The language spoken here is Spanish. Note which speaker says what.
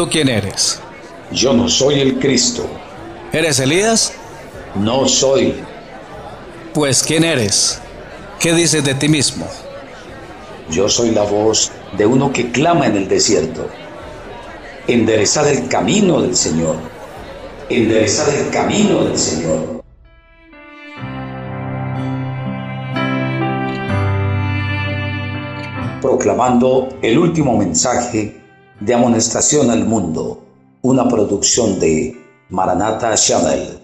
Speaker 1: ¿Tú quién eres?
Speaker 2: Yo no soy el Cristo.
Speaker 1: ¿Eres Elías?
Speaker 2: No soy.
Speaker 1: Pues ¿quién eres? ¿Qué dices de ti mismo?
Speaker 2: Yo soy la voz de uno que clama en el desierto. Enderezad el camino del Señor. Enderezad el camino del Señor. Proclamando el último mensaje de amonestación al mundo, una producción de Maranata Channel.